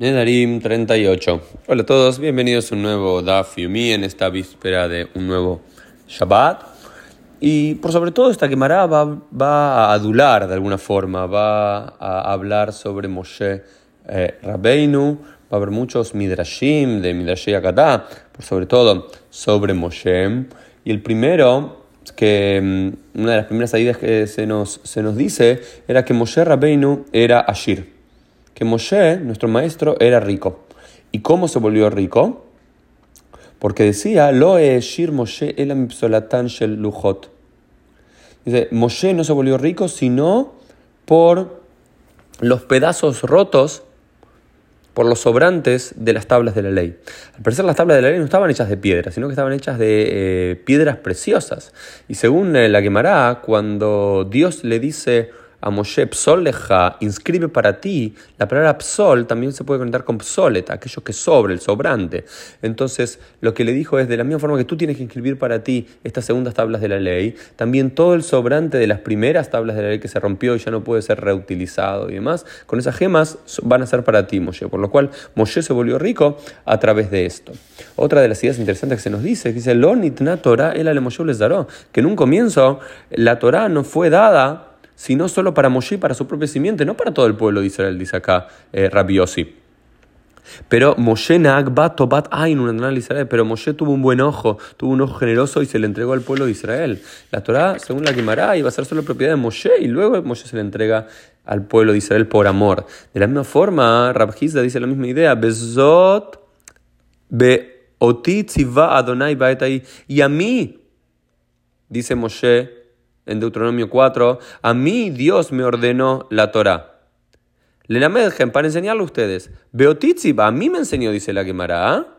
Nedarim 38. Hola a todos, bienvenidos a un nuevo Daf Yumi en esta víspera de un nuevo Shabbat. Y por sobre todo esta Gemara va, va a adular de alguna forma, va a hablar sobre Moshe eh, Rabbeinu, va a haber muchos Midrashim de Midrashim Akatá, por sobre todo sobre Moshe. Y el primero, que mm, una de las primeras ideas que se nos, se nos dice, era que Moshe Rabbeinu era Ashir que Moshe, nuestro maestro, era rico. ¿Y cómo se volvió rico? Porque decía, Lo shir Moshe el shel luchot. Dice, Moshe no se volvió rico sino por los pedazos rotos, por los sobrantes de las tablas de la ley. Al parecer las tablas de la ley no estaban hechas de piedra, sino que estaban hechas de eh, piedras preciosas. Y según eh, la Gemara, cuando Dios le dice a Moshe Psoleja, inscribe para ti, la palabra psol también se puede conectar con psolet, aquello que sobre, el sobrante. Entonces, lo que le dijo es, de la misma forma que tú tienes que inscribir para ti estas segundas tablas de la ley, también todo el sobrante de las primeras tablas de la ley que se rompió y ya no puede ser reutilizado y demás, con esas gemas van a ser para ti, Moshe. Por lo cual, Moshe se volvió rico a través de esto. Otra de las ideas interesantes que se nos dice, que dice, Lo nitna Torah el ale Moshe que en un comienzo la Torah no fue dada sino solo para Moshe para su propia simiente, no para todo el pueblo de Israel, dice acá eh, Rabiosi. Pero Moshe Tobat Israel, pero Moshe tuvo un buen ojo, tuvo un ojo generoso y se le entregó al pueblo de Israel. La Torah, según la Gemara, iba a ser solo propiedad de Moshe y luego Moshe se le entrega al pueblo de Israel por amor. De la misma forma, Rabhizda dice la misma idea, Bezot be Adonai y a mí, dice Moshe, en Deuteronomio 4, a mí Dios me ordenó la Torah. Le medgen para enseñarle a ustedes. Beotitziba, a mí me enseñó, dice la Gemara. ¿ah?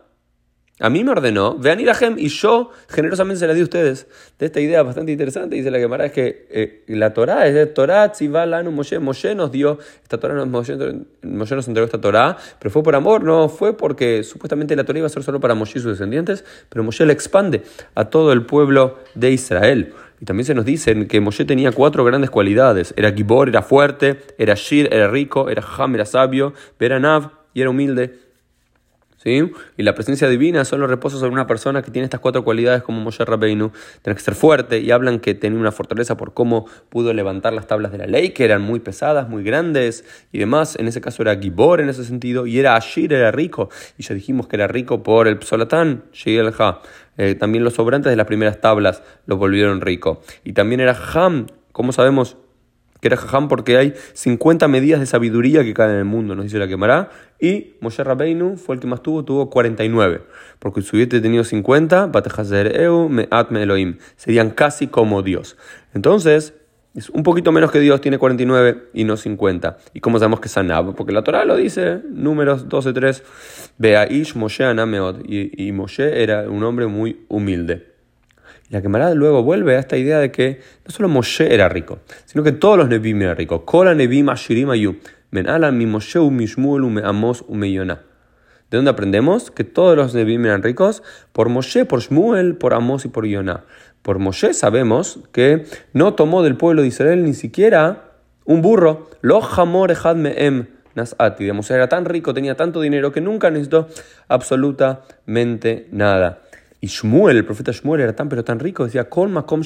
A mí me ordenó, vean Irajem, y yo generosamente se la di a ustedes. De esta idea bastante interesante, dice la Gemara, es que eh, la Torah es de Torah, Tziva, Lanu, Moshe. Moshe nos dio, esta Torah, Moshe, Moshe, nos entregó esta Torah, pero fue por amor, no fue porque supuestamente la Torah iba a ser solo para Moshe y sus descendientes, pero Moshe la expande a todo el pueblo de Israel. Y también se nos dice que Moshe tenía cuatro grandes cualidades. Era Gibor, era fuerte, era Shir, era rico, era Ham, era sabio, era Nav y era humilde. ¿Sí? Y la presencia divina solo reposa sobre una persona que tiene estas cuatro cualidades como Moshe Rabbeinu. Tiene que ser fuerte y hablan que tenía una fortaleza por cómo pudo levantar las tablas de la ley, que eran muy pesadas, muy grandes y demás. En ese caso era Gibor en ese sentido y era Ashir, era rico. Y ya dijimos que era rico por el Psolatán, el Ha. Eh, también los sobrantes de las primeras tablas lo volvieron rico. Y también era Ham, ¿cómo sabemos? que era Jajam porque hay 50 medidas de sabiduría que caen en el mundo, nos dice la quemará. Y Moshe Rabbeinu fue el que más tuvo, tuvo 49. Porque si hubiese tenido 50, Eu, Elohim, serían casi como Dios. Entonces, es un poquito menos que Dios, tiene 49 y no 50. ¿Y cómo sabemos que es Anab? Porque la Torah lo dice, números 12.3, Beaish Moshe Anameot. Y, y Moshe era un hombre muy humilde. Y la Gemara luego vuelve a esta idea de que no solo Moshe era rico, sino que todos los Nebim eran ricos. Kola Nebim Ashirim Ayu. Men mi Moshe Mishmuel me Amos Yonah. ¿De dónde aprendemos? Que todos los Nebim eran ricos por Moshe, por Shmuel, por Amos y por Yonah. Por Moshe sabemos que no tomó del pueblo de Israel ni siquiera un burro. Lo Hamor Echad Me'em Nasati. Digamos, era tan rico, tenía tanto dinero que nunca necesitó absolutamente nada. Y Shmuel, el profeta Shmuel, era tan pero tan rico, decía, Kol makom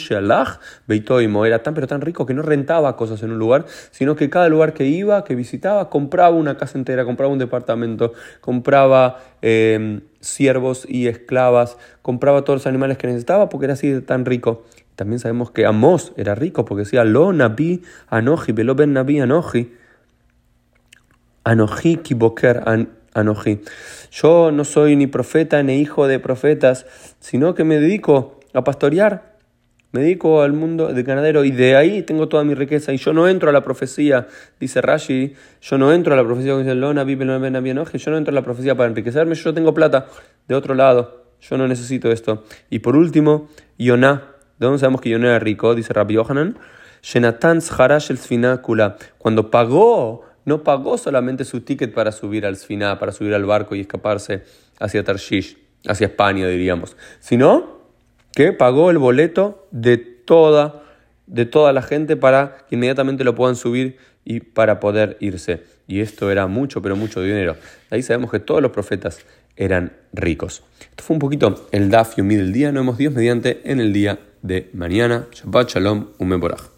beitoimo, era tan pero tan rico que no rentaba cosas en un lugar, sino que cada lugar que iba, que visitaba, compraba una casa entera, compraba un departamento, compraba eh, siervos y esclavas, compraba todos los animales que necesitaba porque era así de tan rico. También sabemos que Amos era rico porque decía, Lo nabi anoji, velo ben nabi anoji, anoji kiboker anoji. Yo no soy ni profeta ni hijo de profetas, sino que me dedico a pastorear. Me dedico al mundo de ganadero y de ahí tengo toda mi riqueza. Y yo no entro a la profecía, dice Rashi, yo no entro a la profecía, dice Lona, vive, yo no entro a la profecía para enriquecerme, yo tengo plata de otro lado, yo no necesito esto. Y por último, Yonah, ¿de dónde sabemos que Yonah era rico? Dice Rabbi Yohanan, cuando pagó no pagó solamente su ticket para subir al Sfiná, para subir al barco y escaparse hacia Tarshish, hacia España, diríamos, sino que pagó el boleto de toda, de toda la gente para que inmediatamente lo puedan subir y para poder irse. y esto era mucho, pero mucho dinero. Ahí sabemos que todos los profetas eran ricos. Esto fue un poquito el Daf Yomi del día. Nos vemos Dios mediante en el día de mañana. Shabbat Shalom, un Meborach.